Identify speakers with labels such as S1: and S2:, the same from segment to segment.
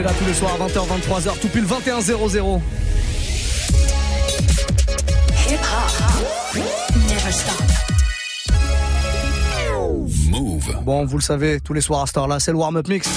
S1: est là tous les soirs à 20h, 23h, tout pile 21 00.
S2: Move.
S1: Bon, vous le savez, tous les soirs à cette heure-là, c'est le warm-up mix.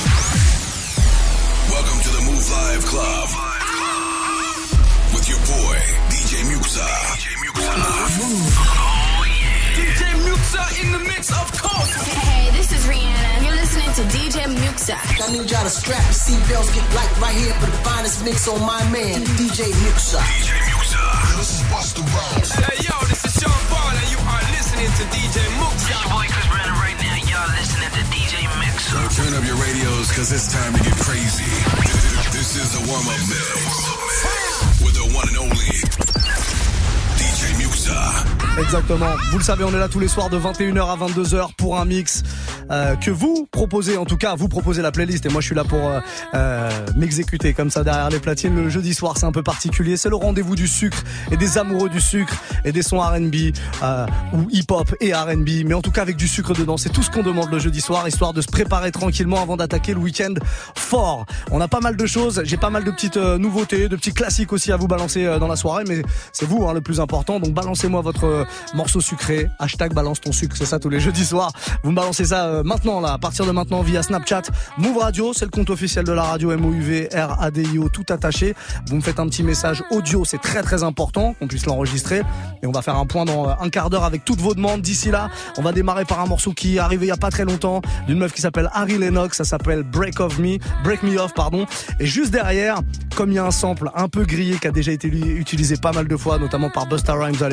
S2: Muxa.
S3: I need y'all to strap your seatbelts, get light right here for the finest mix on my man, DJ Muxa.
S2: DJ Muxa. This is Busta Rhymes.
S4: Hey, yo, this is Sean Paul, and you are listening to DJ Muxa.
S5: boy Chris Brandon right now. Y'all listening to DJ Mix.
S2: So turn up your radios, cause it's time to get crazy. This is the warm-up mix. With the one and only DJ Muxa.
S1: Exactement. Vous le savez, on est là tous les soirs de 21h à 22h pour un mix euh, que vous proposez. En tout cas, vous proposez la playlist et moi je suis là pour euh, euh, m'exécuter comme ça derrière les platines. Le jeudi soir, c'est un peu particulier. C'est le rendez-vous du sucre et des amoureux du sucre et des sons R&B euh, ou hip-hop et R&B, mais en tout cas avec du sucre dedans. C'est tout ce qu'on demande le jeudi soir, histoire de se préparer tranquillement avant d'attaquer le week-end fort. On a pas mal de choses. J'ai pas mal de petites euh, nouveautés, de petits classiques aussi à vous balancer dans la soirée, mais c'est vous hein, le plus important. Donc balancez-moi votre morceau sucré. Hashtag balance ton sucre, c'est ça tous les jeudis soirs. Vous me balancez ça maintenant là, à partir de maintenant via Snapchat. Move Radio, c'est le compte officiel de la radio M O U V R A D I O tout attaché. Vous me faites un petit message audio, c'est très très important qu'on puisse l'enregistrer. Et on va faire un point dans euh, un quart d'heure avec toutes vos demandes. D'ici là, on va démarrer par un morceau qui est arrivé il y a pas très longtemps d'une meuf qui s'appelle Harry Lennox. Ça s'appelle Break of Me, Break Me Off, pardon. Et juste derrière, comme il y a un sample un peu grillé qui a déjà été utilisé pas mal de fois, notamment par Busta Rhymes à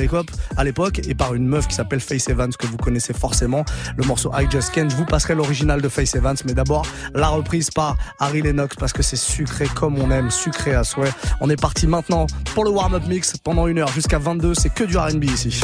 S1: l'époque, et par une meuf qui s'appelle Face Evans que vous connaissez forcément. Le morceau I Just Can't. Je vous passerai l'original de Face Evans, mais d'abord la reprise par Harry Lennox parce que c'est sucré comme on aime, sucré à souhait. On est parti maintenant pour le warm-up mix pendant une heure jusqu'à 22. C'est que du R&B ici.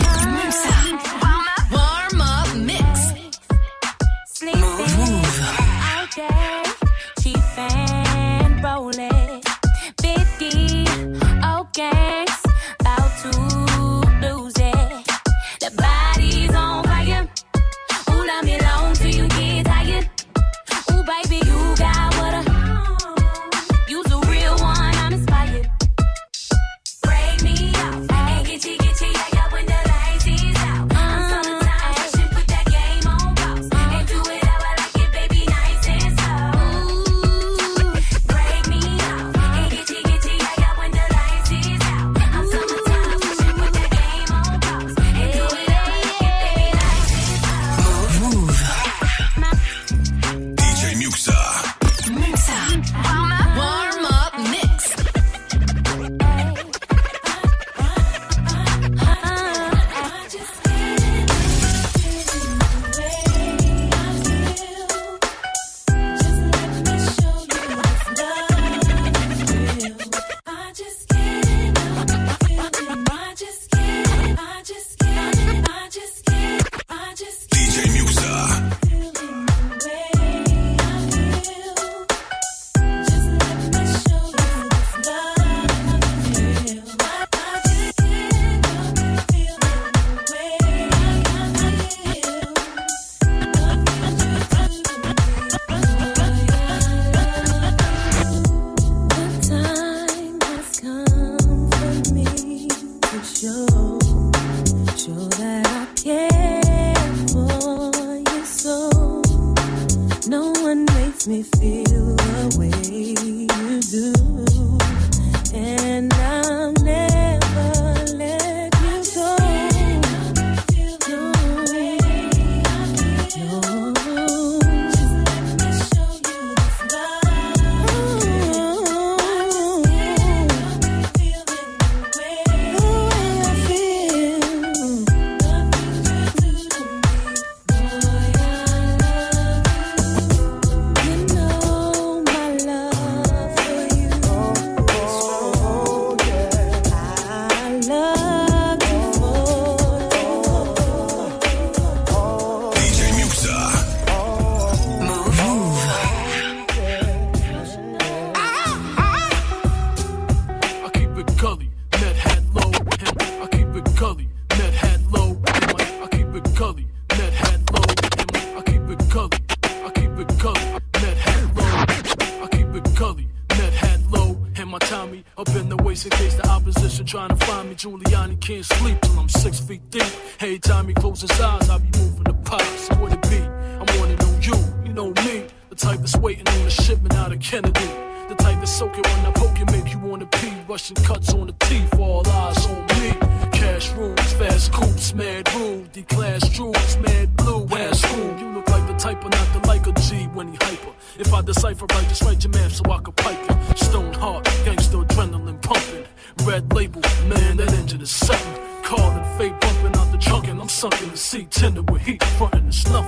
S6: fade bumping out the trunk, and I'm sunk in the seat, tender with heat, snuff.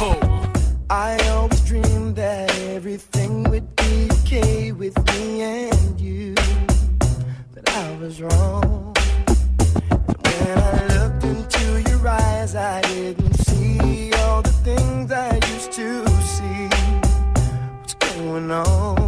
S6: Oh.
S1: I always dreamed that everything would be okay with me and you, but I was wrong. When I looked into your eyes, I didn't see all the things I used to see. What's going on?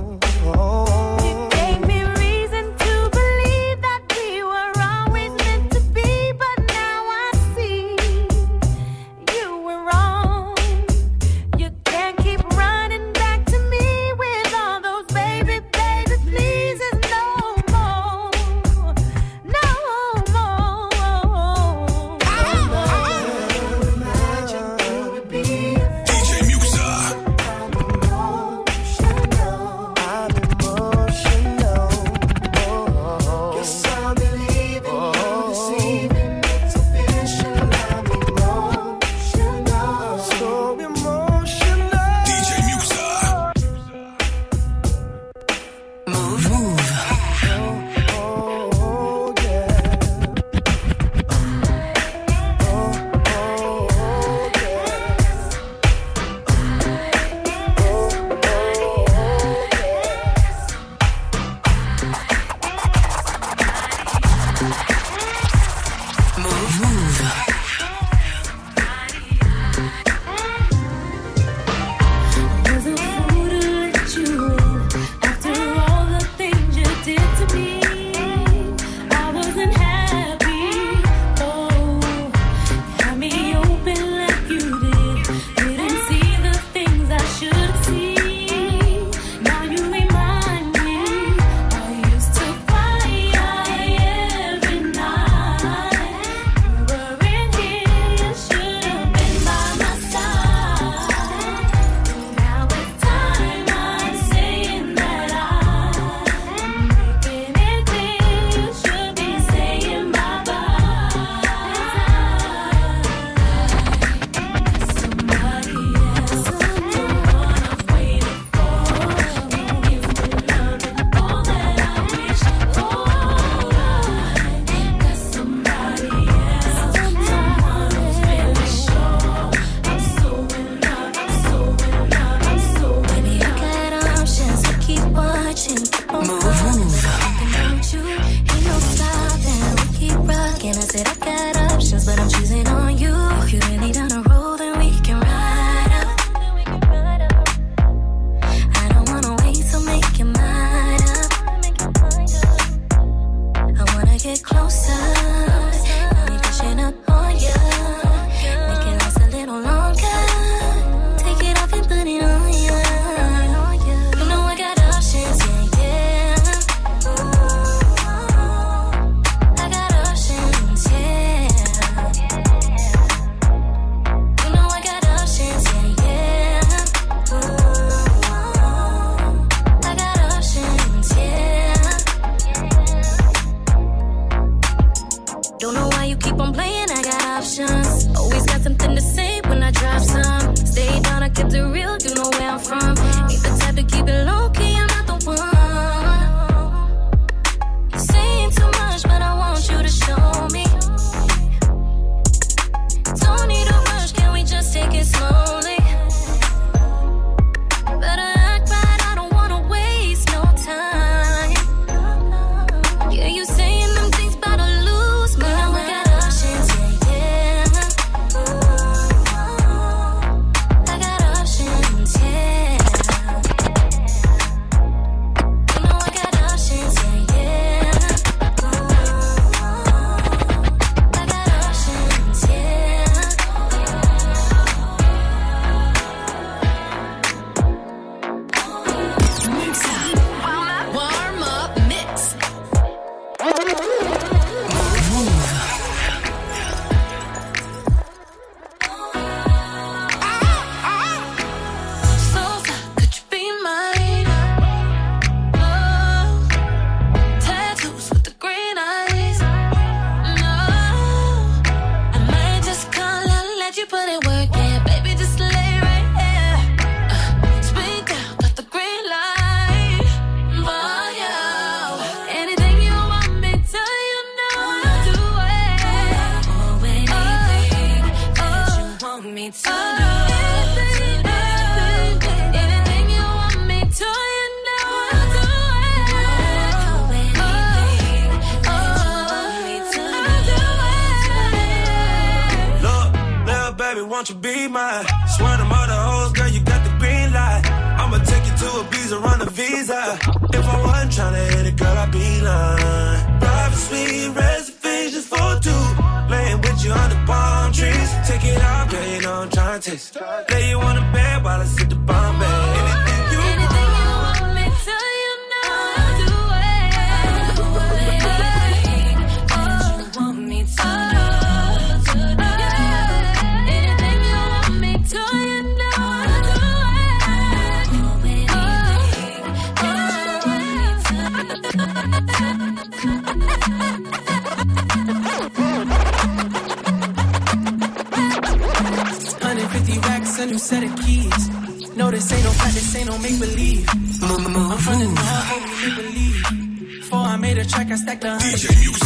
S7: make believe.
S8: Mama, I'm
S9: from the north, make believe. Before I made a track, I stacked a hundred.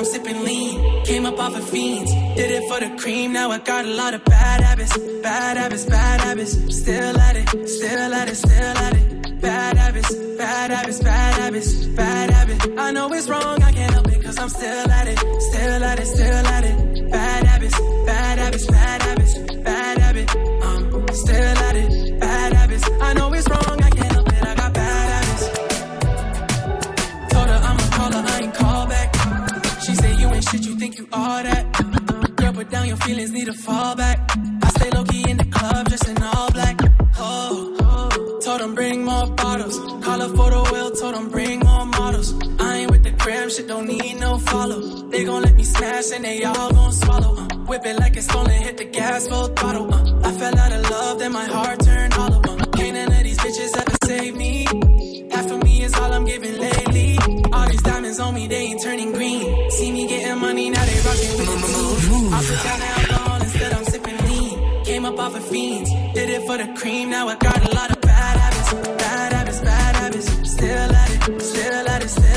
S9: I'm sipping lean. Came up off of fiends, did it for the cream. Now I got a lot of bad habits, bad habits, bad habits. Still at it, still at it, still at it. Bad habits, bad habits, bad habits, bad habit. I know it's wrong, I can't help it, cause I'm still at it, still at it, still at it. Bad habits, bad habits, bad habits your feelings need a fallback. I stay low key in the club, just in all black. Oh, told them bring more bottles. Call a photo well, told them bring more models. I ain't with the gram, shit don't need no follow. They gon' let me smash and they all gon' swallow. Uh, whip it like it's stolen, hit the gas full throttle. Uh, I fell out of love, then my heart turned hollow. Uh, can't none of these bitches ever save me. Half of me is all I'm giving lately. All these diamonds on me, they all for fiends. Did it for the cream, now I got a lot of bad habits, bad habits, bad habits. Still at it, still at it, still.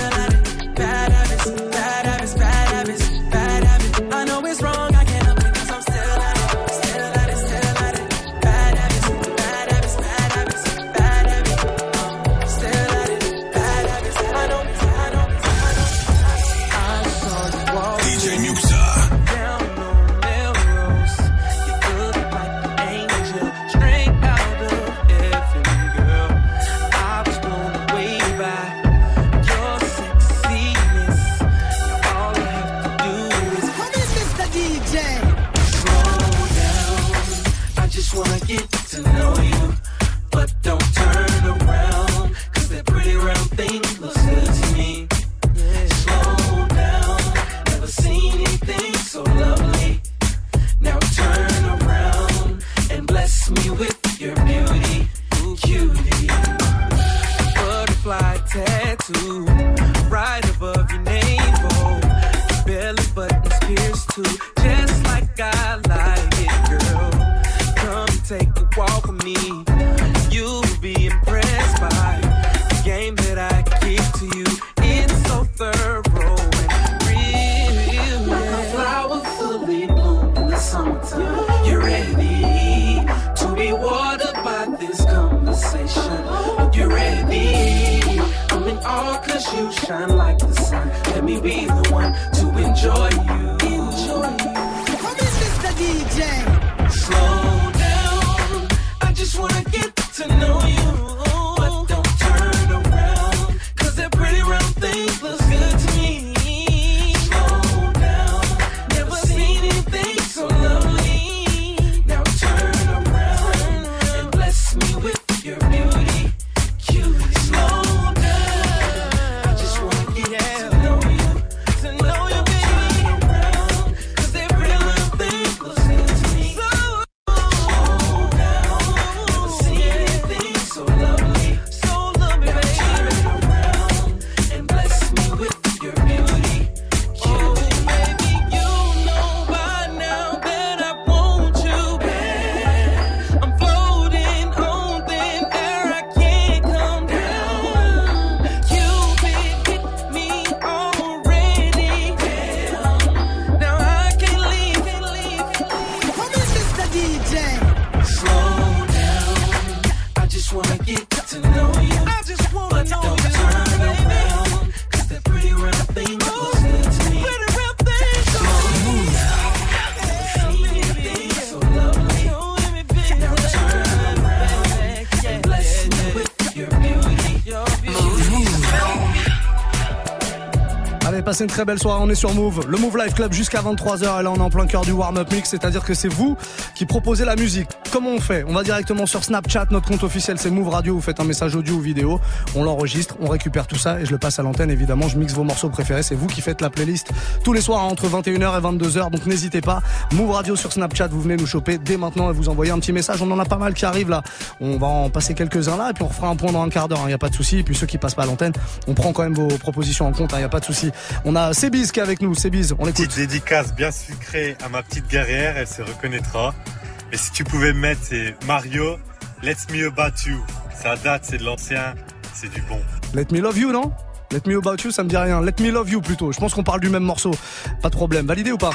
S10: Passez une très belle soirée, on est sur Move, le Move Live Club jusqu'à 23h et là on est en plein cœur du warm-up mix, c'est-à-dire que c'est vous qui proposez la musique. Comment on fait? On va directement sur Snapchat, notre compte officiel c'est Move Radio, vous faites un message audio ou vidéo, on l'enregistre, on récupère tout ça et je le passe à l'antenne. Évidemment, je mixe vos morceaux préférés, c'est vous qui faites la playlist tous les soirs entre 21h et 22h, donc n'hésitez pas, Move Radio sur Snapchat, vous venez nous choper dès maintenant et vous envoyez un petit message, on en a pas mal qui arrivent là, on va en passer quelques-uns là et puis on refera un point dans un quart d'heure, il n'y a pas de souci, et puis ceux qui passent pas à l'antenne, on prend quand même vos propositions en compte, il n'y a pas de souci. On a Sébiz qui est avec nous, Sébiz, on l'écoute.
S11: Petite dédicace bien sucrée à ma petite guerrière, elle se reconnaîtra. Et si tu pouvais me mettre, c'est Mario, Let's Me About You. Ça date, c'est de l'ancien, c'est du bon.
S10: Let Me Love You, non? Let Me About You, ça me dit rien. Let Me Love You plutôt. Je pense qu'on parle du même morceau. Pas de problème. Validé ou pas?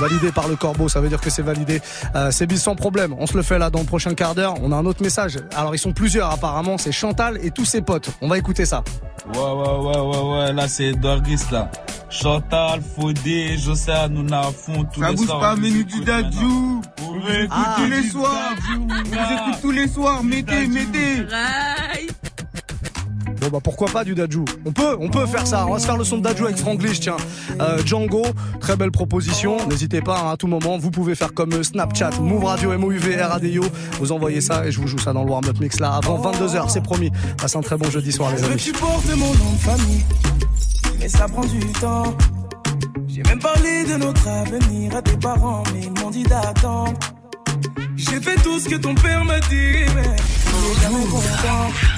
S10: Validé par le corbeau, ça veut dire que c'est validé. Euh, c'est bis sans problème. On se le fait là dans le prochain quart d'heure. On a un autre message. Alors ils sont plusieurs apparemment. C'est Chantal et tous ses potes. On va écouter ça.
S12: Ouais, ouais, ouais, ouais, ouais. Là, c'est Doris, là. Chantal, Fodé, José, Hanouna à fond, tous
S4: Ça
S12: les
S4: bouge
S12: soirs.
S4: pas,
S12: on
S4: menu
S12: écoute
S4: du dadju.
S12: maintenant.
S4: On
S12: écoute
S10: Ah.
S4: tous les soirs. On vous écoute tous les soirs. Mettez, mettez.
S10: Bon bah pourquoi pas du Dajou On peut, on peut faire ça. On va se faire le son de Dajou avec Franglish, tiens. Euh, Django, très belle proposition. N'hésitez pas hein, à tout moment. Vous pouvez faire comme euh, Snapchat, Move Radio, MOUV, RADIO. Vous envoyez ça et je vous joue ça dans le warm-up mix là avant 22h, c'est promis. Passez un très bon jeudi soir les
S13: Je veux que
S10: amis.
S13: tu portes mon nom de famille, mais ça prend du temps. J'ai même parlé de notre avenir à tes parents, mais ils m'ont dit d'attendre. J'ai fait tout ce que ton père m'a dit, mais est jamais content.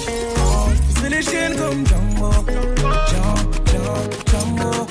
S13: les chiennes comme Django Django, Django,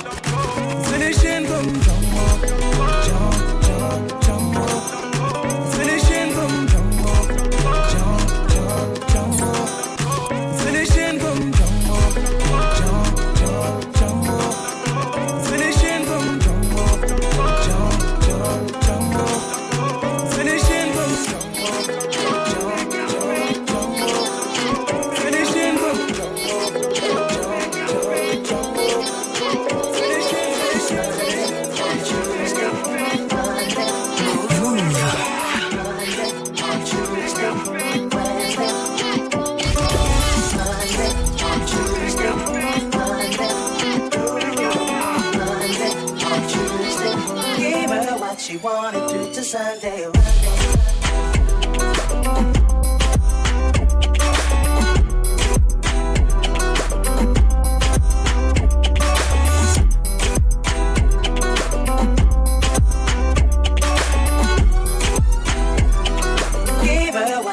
S14: Sunday, Monday.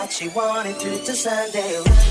S14: she wanted through to Sunday.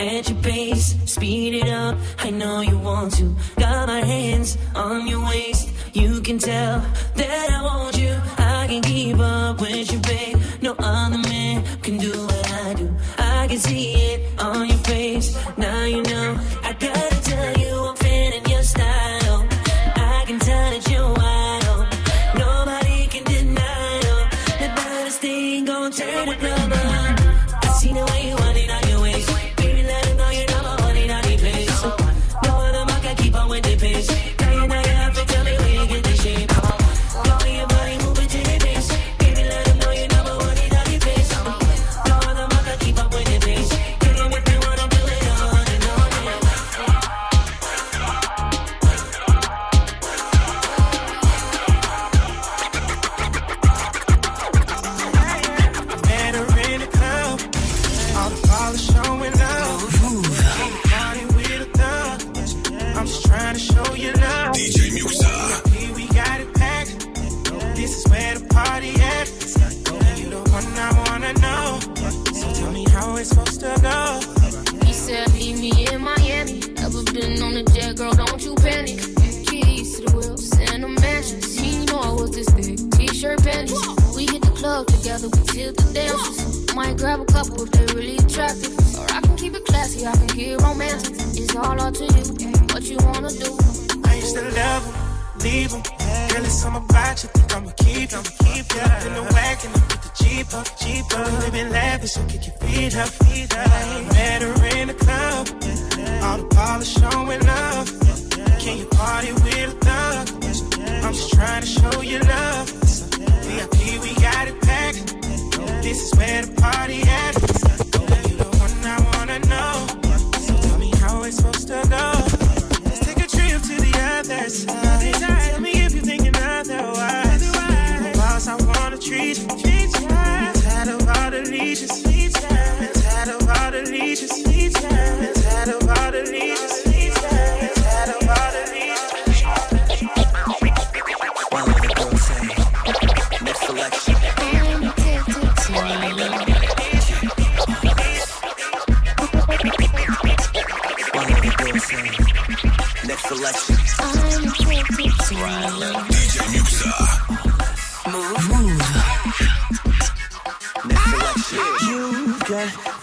S14: at your pace. Speed it up, I know you
S15: want to. Got my hands on your waist. You can tell that I want you. I can keep up with you, babe. No other man can do what I do. I can see it on your face. Now you know I
S16: got. gotta show you love. VIP, we got it packed. This is where the party at.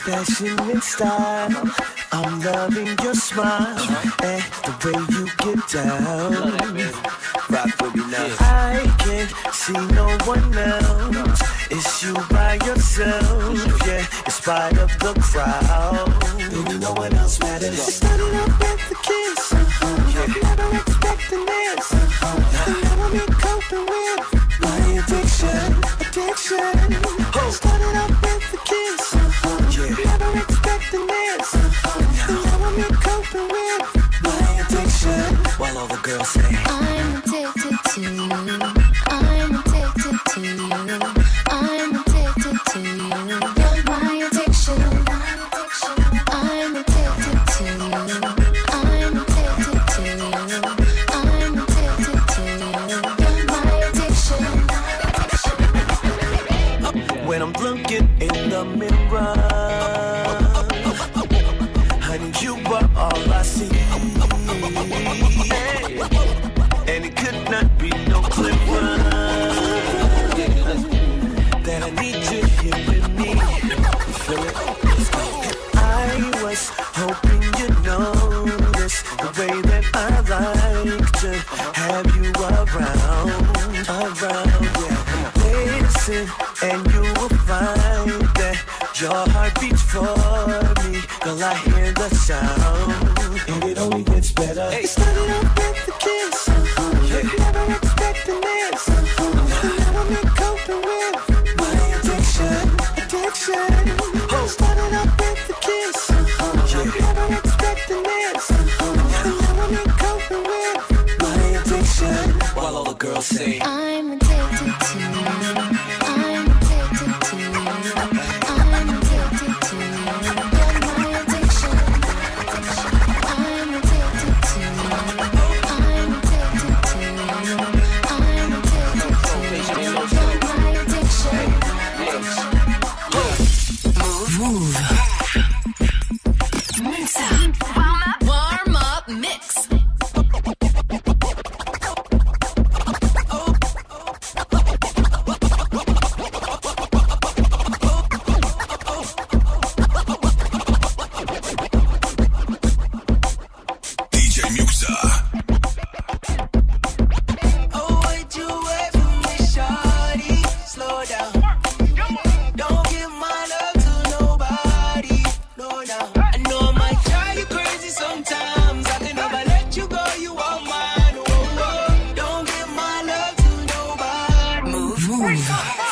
S16: passionate style. I'm loving your smile and the way you get down.
S17: Rock with me now.
S16: I can't see no one else. It's you by yourself, yeah. In spite of the crowd, baby, no one else matters.
S18: It's.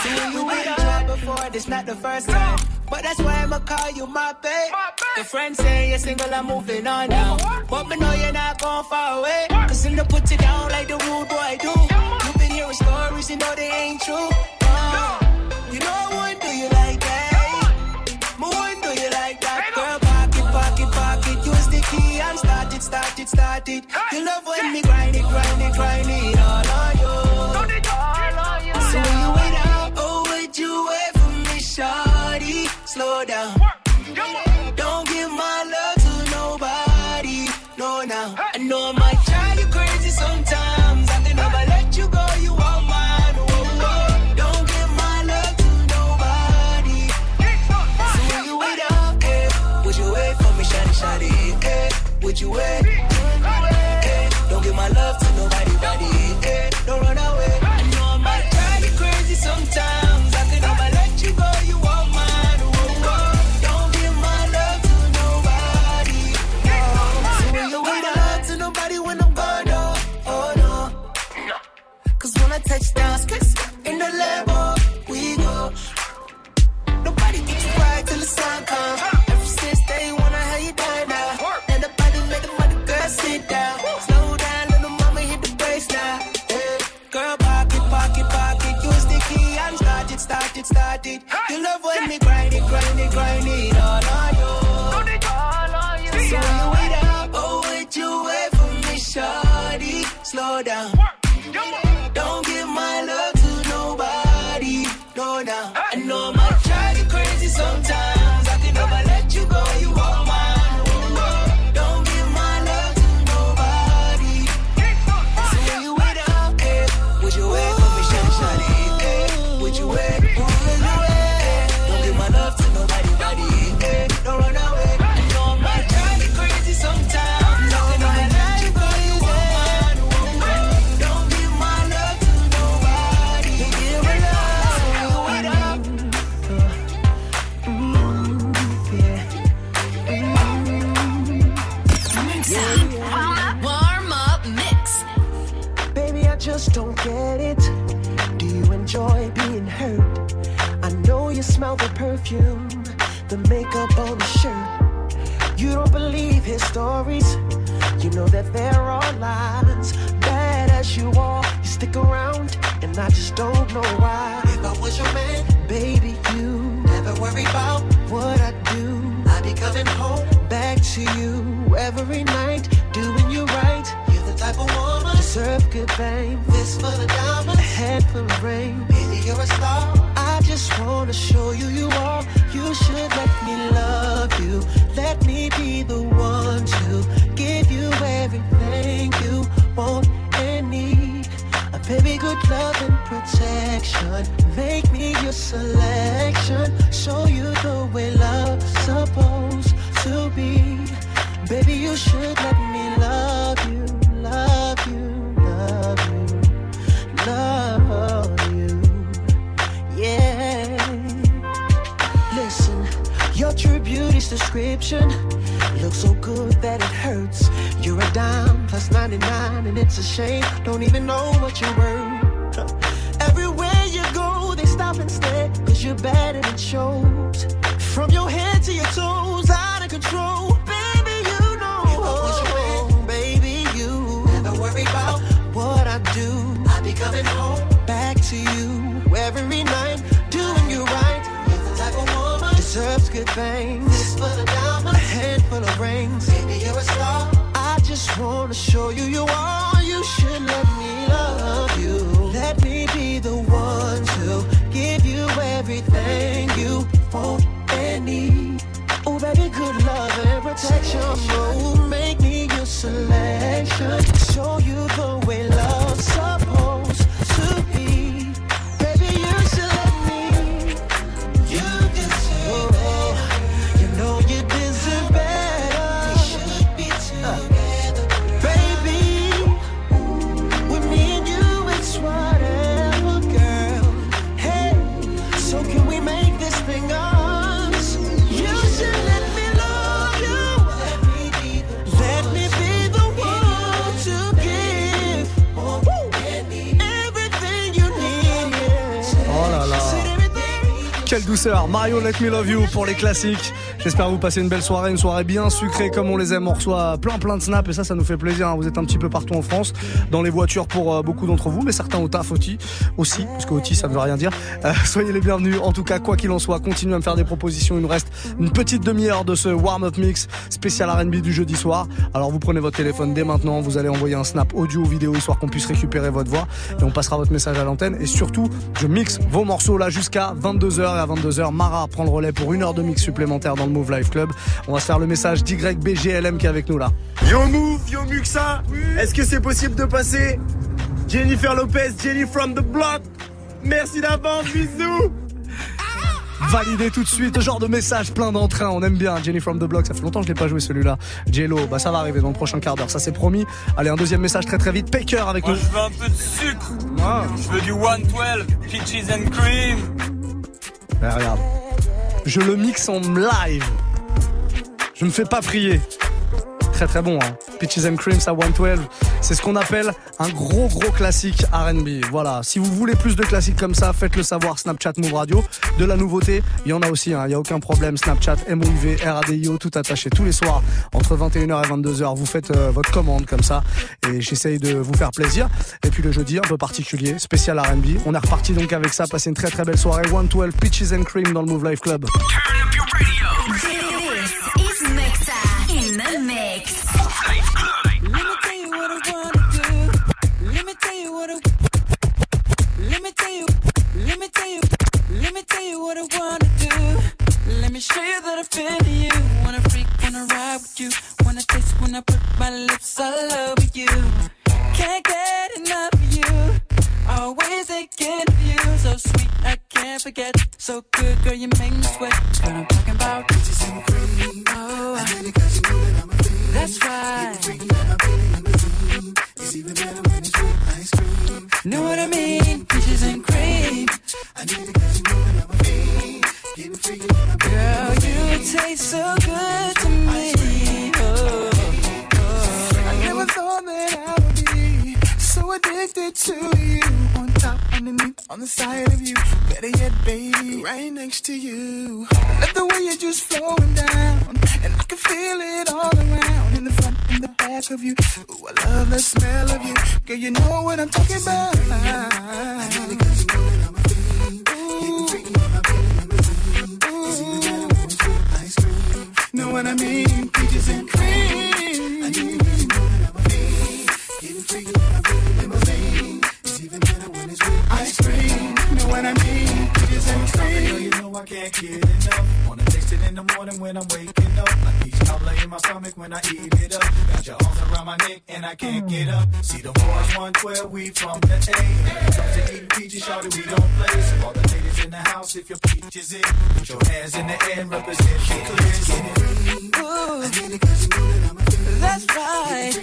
S16: Soon we did it before, this not the first time. But that's why I'ma call you my babe. my babe. Your friends say you're single, I'm moving on now. But me know you're not going far away. Cause I'm put you down like the rude boy do. You've been hearing stories, you know they ain't true. Uh, you know I wouldn't do you like that. Me do you like that, girl. Pocket, pocket, pocket. Use the key, I'm started, started, started. You love when me grind it, grind it, grind it all on things. This full of diamonds, a handful of rings. Baby, you're a star. I just wanna show you you are.
S10: Mario Let Me Love You pour les classiques. J'espère vous passez une belle soirée, une soirée bien sucrée comme on les aime. On reçoit plein plein de snaps et ça, ça nous fait plaisir. hein. Vous êtes un petit peu partout en France, dans les voitures pour euh, beaucoup d'entre vous, mais certains au taf aussi, aussi, parce que ça ne veut rien dire. Euh, soyez les bienvenus. En tout cas, quoi qu'il en soit, continuez à me faire des propositions. Il nous reste une petite demi-heure de ce warm-up mix spécial R&B du jeudi soir. Alors vous prenez votre téléphone dès maintenant, vous allez envoyer un snap audio ou vidéo histoire qu'on puisse récupérer votre voix et on passera votre message à l'antenne. Et surtout, je mixe vos morceaux là jusqu'à 22h et à 22h, Mara prend le relais pour une heure de mix supplémentaire dans le Move Life Club. On va se faire le message d'YBGLM qui est avec nous là.
S19: Yo Move, yo Muxa, est-ce que c'est possible de passer Jennifer Lopez, Jenny from the block? Merci d'avance, bisous
S10: Validé tout de suite, genre de message plein d'entrain, on aime bien Jenny from the Block, ça fait longtemps que je l'ai pas joué celui-là. Jello, bah ça va arriver dans le prochain quart d'heure, ça c'est promis. Allez, un deuxième message très très vite, Paker avec
S4: Moi
S10: nous.
S4: je veux un peu de sucre. Je veux du 112, peaches and cream.
S10: Eh, regarde, je le mixe en live. Je me fais pas prier. Très très bon, hein. Peaches and Creams à 112. C'est ce qu'on appelle un gros gros classique RB. Voilà. Si vous voulez plus de classiques comme ça, faites-le savoir. Snapchat Move Radio. De la nouveauté, il y en a aussi, hein. il n'y a aucun problème. Snapchat, MOUV, RADIO, tout attaché tous les soirs entre 21h et 22h. Vous faites euh, votre commande comme ça et j'essaye de vous faire plaisir. Et puis le jeudi, un peu particulier, spécial RB. On est reparti donc avec ça. Passez une très très belle soirée. 112 Peaches and Cream dans le Move Life Club.
S18: Mixa in the mix.
S20: What I wanna do. Let me show you that I feel you. Wanna freak, wanna ride with you. Wanna taste when I put my lips all over you. Can't get enough of you. Always thinking of you. So sweet, I can't forget. So good, girl, you make me sweat. What I'm talking about. Peaches and cream. Oh, I really got you moving on my feet. That's right. It's even better when it's with ice cream. Know what I mean? Peaches and cream. I need to get you moving on my feet. Getting on my Girl, you taste so good to me. Oh, oh. I never thought that I would be so addicted to you. On top, underneath, on the side of you. Better yet, baby, right next to you. I love the way you're just flowing down. And I can feel it all around. Of you. Ooh, I love the smell of you. Girl, you know what I'm talking about. Know what I mean? Peaches and cream. I need on my feet. Getting freaky when I feel it in my veins. It's even better when it's with ice cream. Know what I mean? Peaches and cream. Girl, you know I can't get enough. Wanna taste it in the morning when I'm waking up. Like peach cobbler in my stomach when I eat it up. My neck and I can't get up. See the boys 112, we from the A. When it comes to eating peaches, shawty, we don't play. So all the ladies in the house, if your peach is it, put your hands in the air represent the clear. That's right.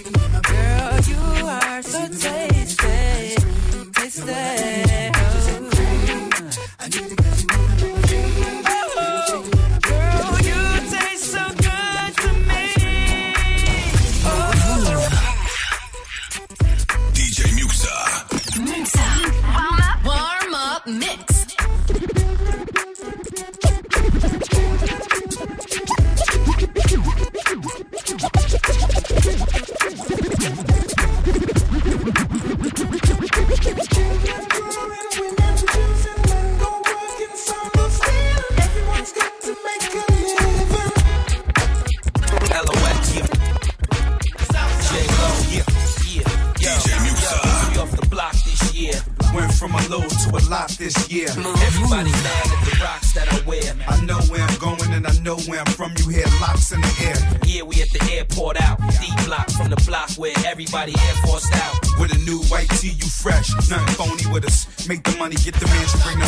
S20: Girl, you are so tasty. Tasty. Oh,
S17: lot this year. Everybody mad at the rocks that I wear.
S1: I know where I'm going and I know where I'm from. You hear locks in the air.
S17: Yeah, we at the airport out. D block from the block where everybody air forced out.
S1: With a new white tee, you fresh. Nothing phony with us. Make the money, get the mansion, bring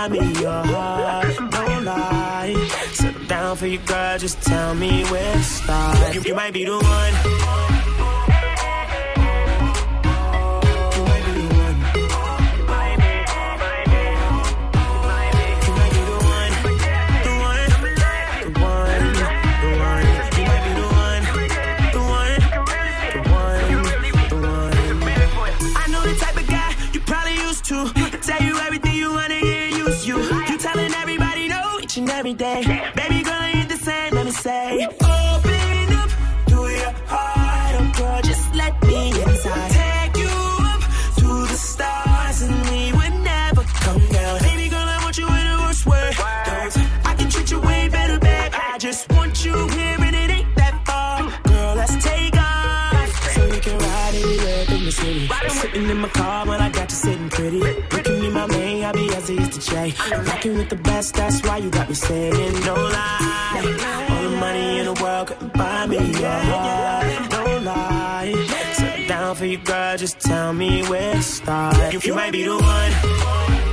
S18: got
S16: me your heart. Don't lie. Settle down for your girl, just tell me where to start. You, you might be the one. every day. Baby girl, I ain't the same, let me say. Open up, to your heart oh up, girl, just let me inside. Take you up to the stars and we would never come down. Baby girl, I want you in the worst way. Don't, I can treat you way better, babe. I just want you here and it ain't that far. Girl, let's take off so we can ride anywhere in the city. I'm sitting in my car, but I got you sitting pretty. You me my man, I'll be as easy used to Jay. Rocking with the that's, that's why you got me saying no lie. All the money in the world couldn't buy me your heart. No lie. So down for you, girl, just tell me where to start. You, you might be the one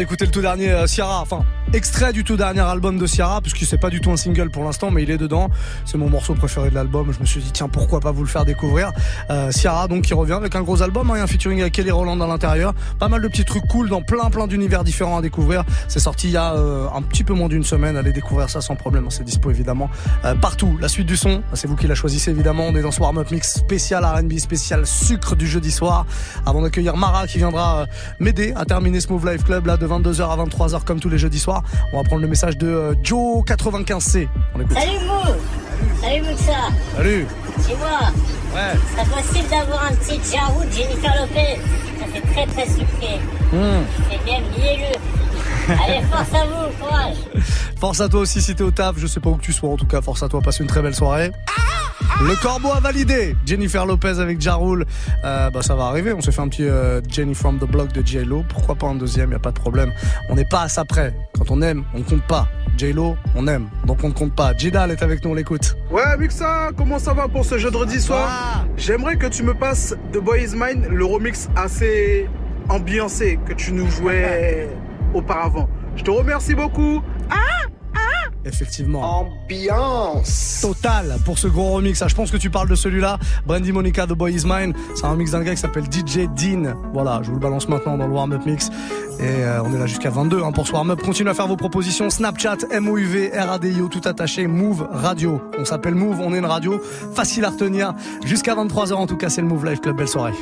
S10: d'écouter le tout dernier euh, Ciara, enfin extrait du tout dernier album de Ciara, puisque c'est pas du tout un single pour l'instant, mais il est dedans. C'est mon morceau préféré de l'album. Je me suis dit tiens pourquoi pas vous le faire découvrir. Euh, Ciara donc qui revient avec un gros album, hein, et un featuring avec Kelly Roland à l'intérieur. Pas mal de petits trucs cool dans plein plein d'univers différents à découvrir. C'est sorti il y a euh, un petit peu moins d'une semaine. Allez découvrir ça sans problème. C'est dispo évidemment euh, partout. La suite du son, c'est vous qui la choisissez évidemment. On est dans ce warm up mix spécial R&B, spécial sucre du jeudi soir. Avant d'accueillir Mara qui viendra euh, m'aider à terminer ce Move Life Club là de 22h à 23h comme tous les jeudis soirs. On va prendre le message de euh, Joe95C. On écoute.
S21: Salut Mou Salut Muxa
S10: Salut.
S21: Dis-moi,
S10: Ouais.
S21: c'est possible d'avoir un petit Jarou de Jennifer Lopez Ça fait très très sucré.
S10: Hmm.
S21: C'est bien mielleux. Allez, force à vous, courage
S10: Force à toi aussi si t'es au taf, je sais pas où que tu sois en tout cas, force à toi, passe une très belle soirée. Le corbeau a validé Jennifer Lopez avec Jarul. Euh, bah ça va arriver, on s'est fait un petit euh, Jenny from the block de J-Lo. Pourquoi pas un deuxième, y a pas de problème. On n'est pas à ça près. Quand on aime, on compte pas. J-Lo, on aime, donc on ne compte pas. Jidal est avec nous, on l'écoute.
S22: Ouais, Muxa, comment ça va pour ce jeudi soir? J'aimerais que tu me passes de Boy Is Mine le remix assez ambiancé que tu nous jouais auparavant. Je te remercie beaucoup.
S10: Effectivement. Ambiance. Total pour ce gros remix. Ah, je pense que tu parles de celui-là. Brandy Monica, The Boy Is Mine. C'est un remix d'un gars qui s'appelle DJ Dean. Voilà, je vous le balance maintenant dans le warm up mix. Et euh, on est là jusqu'à 22 hein, pour ce warm up. Continuez à faire vos propositions. Snapchat, MOUV, RADIO, tout attaché. Move Radio. On s'appelle Move, on est une radio. Facile à retenir. Jusqu'à 23h en tout cas, c'est le Move Life Club. Belle soirée.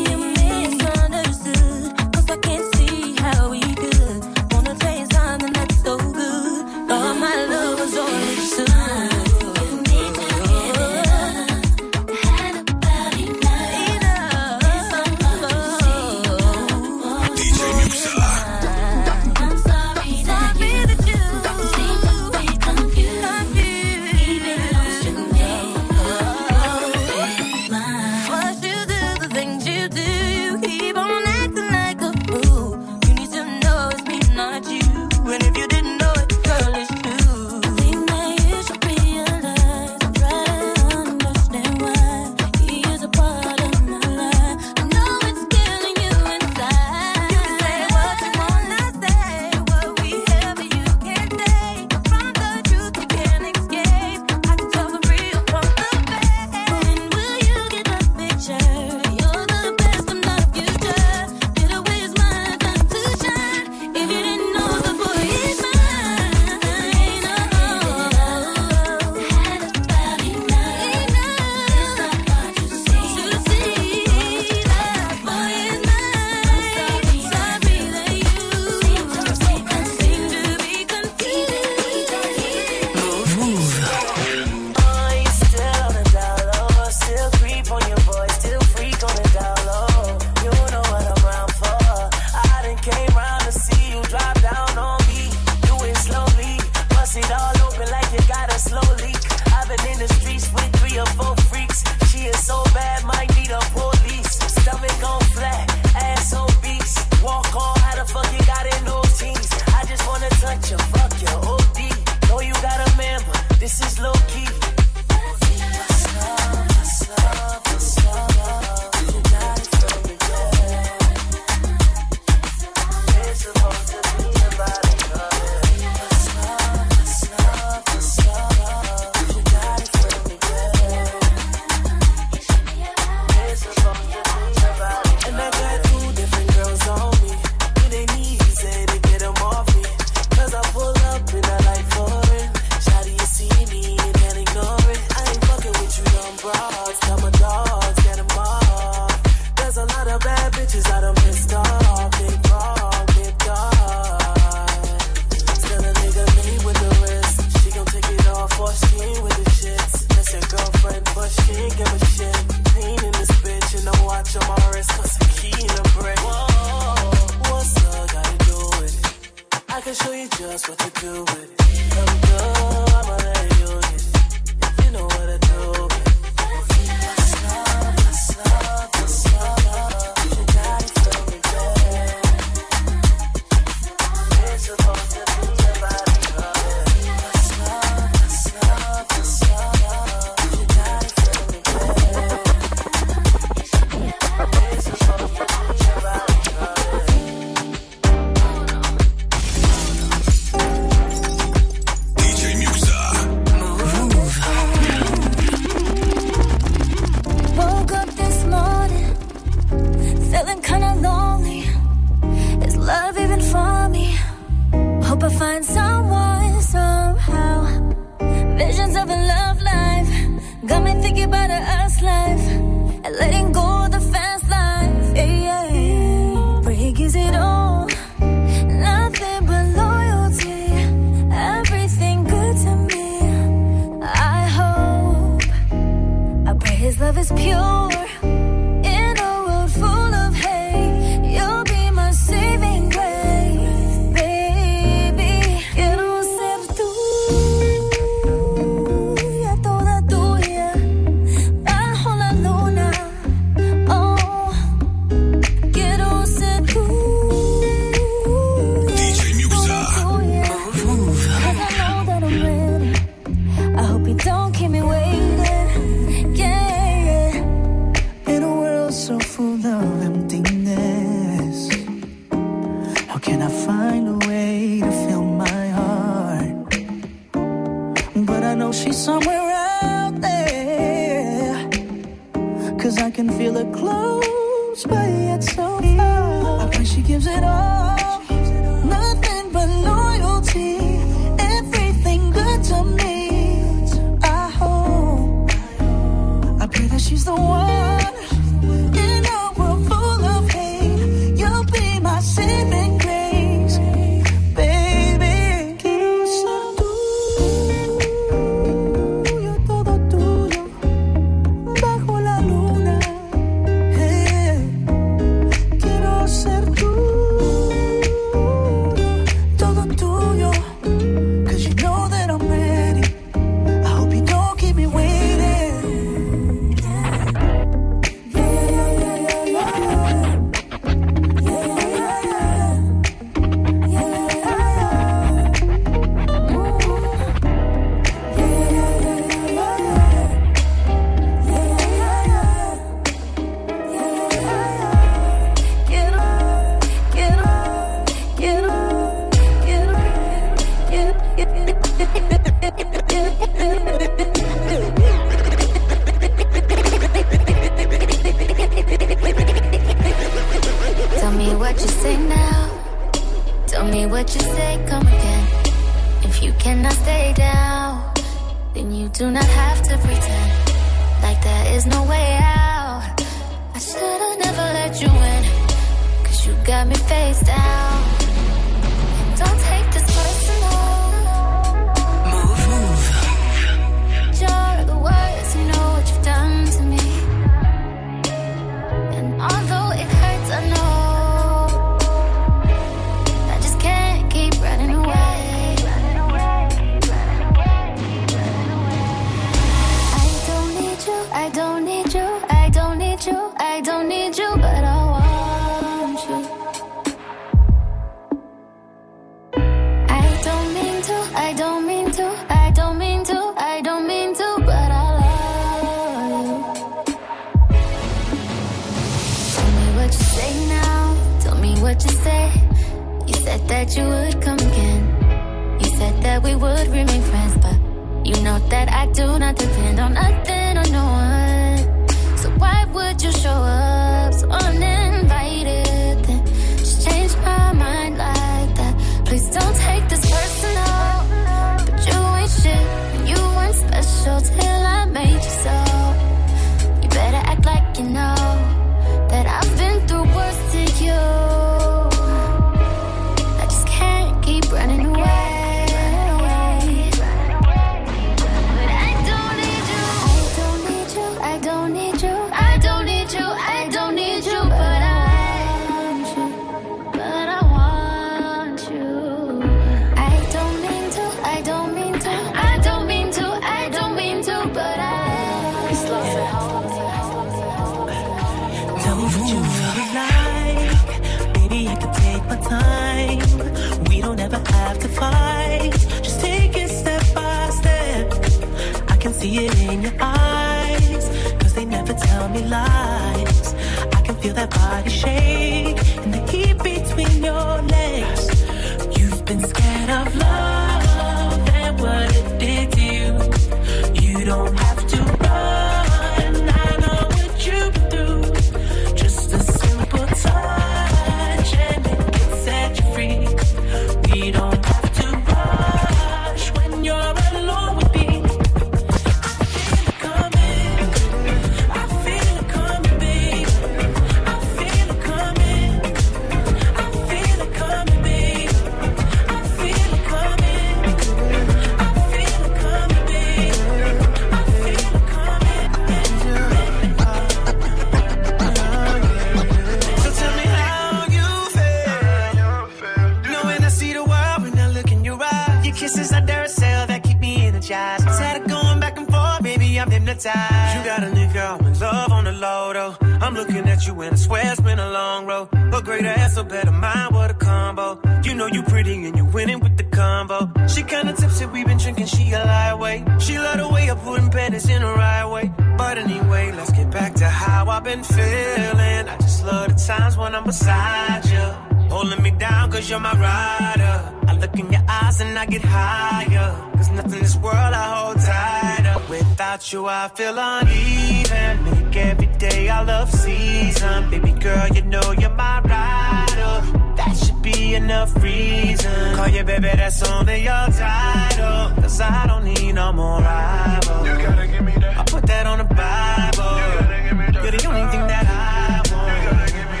S18: But
S16: greater ass, so better mind, what a combo. You know you pretty and you're winning with the combo. She kinda tipsy, we been drinking, she a lightweight. She love the way I'm putting panties in the right way. But anyway, let's get back to how I've been feeling. I just love the times when I'm beside you. Holding me down cause you're my rider. I look in your eyes and I get higher. Cause nothing in this world I hold tighter. Without you I feel uneven. Make every day I love season. Baby girl, you know you're my rider. That should be enough reason. Call you baby, that's only your title. Cause I don't need no more rivals. You gotta give me that. I put that on the Bible. You gotta give me that. You're the only thing that I want. You gotta give me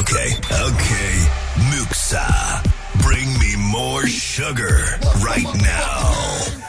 S1: Okay, okay. Muxa, bring me more sugar right now.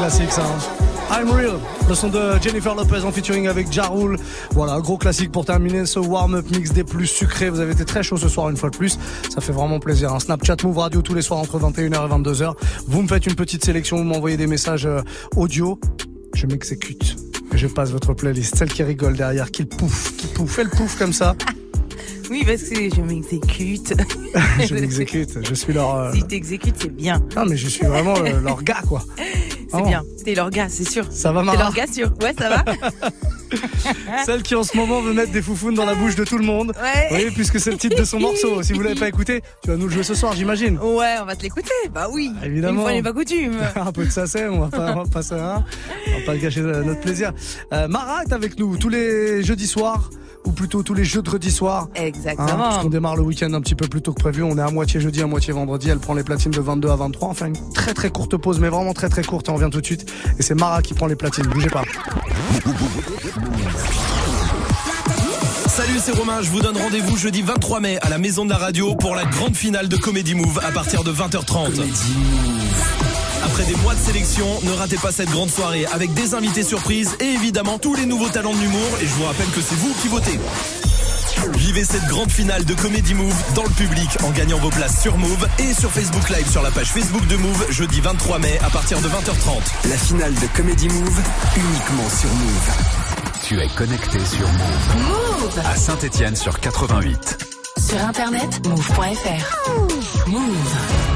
S10: Classique ça. hein. I'm Real, le son de Jennifer Lopez en featuring avec Ja Rule. Voilà, un gros classique pour terminer ce warm-up mix des plus sucrés. Vous avez été très chaud ce soir une fois de plus. Ça fait vraiment plaisir. Un Snapchat Move Radio tous les soirs entre 21h et 22h. Vous me faites une petite sélection, vous m'envoyez des messages euh, audio. Je m'exécute. Je passe votre playlist. Celle qui rigole derrière, qui le pouffe, qui pouffe. Fais le pouffe comme ça.
S23: Oui, parce que je m'exécute.
S10: je m'exécute. Je suis leur. euh,
S23: Si t'exécutes, c'est bien.
S10: Non, mais je suis vraiment euh, leur gars, quoi.
S23: C'est
S10: Vraiment.
S23: bien. T'es leur gars, c'est sûr.
S10: Ça va,
S23: T'es
S10: Mara
S23: leur gars sûr. Ouais, ça va.
S10: Celle qui en ce moment veut mettre des foufounes dans la bouche de tout le monde.
S23: Ouais.
S10: Oui, puisque c'est le titre de son morceau. Si vous l'avez pas écouté, tu vas nous le jouer ce soir, j'imagine.
S23: Ouais, on va te l'écouter. Bah oui.
S10: Évidemment.
S23: Une fois n'est pas coutume.
S10: un peu de SACEM, on va pas, on va pas, ça, on va pas gâcher notre plaisir. Euh, Mara est avec nous tous les jeudis soirs. Ou plutôt tous les jeudredis soirs.
S23: Exactement.
S10: Hein, puisqu'on démarre le week-end un petit peu plus tôt que prévu. On est à moitié jeudi, à moitié vendredi. Elle prend les platines de 22 à 23. On fait une très très courte pause, mais vraiment très très courte. Et on revient tout de suite. Et c'est Mara qui prend les platines. Bougez pas.
S24: Salut, c'est Romain. Je vous donne rendez-vous jeudi 23 mai à la Maison de la Radio pour la grande finale de Comedy Move à partir de 20h30. Après des mois de sélection, ne ratez pas cette grande soirée avec des invités surprises et évidemment tous les nouveaux talents de l'humour. Et je vous rappelle que c'est vous qui votez. Vivez cette grande finale de Comedy Move dans le public en gagnant vos places sur Move et sur Facebook Live sur la page Facebook de Move jeudi 23 mai à partir de 20h30.
S25: La finale de Comedy Move, uniquement sur Move. Tu es connecté sur Move.
S26: Move
S25: À Saint-Etienne sur 88.
S26: Sur internet, move.fr. Move.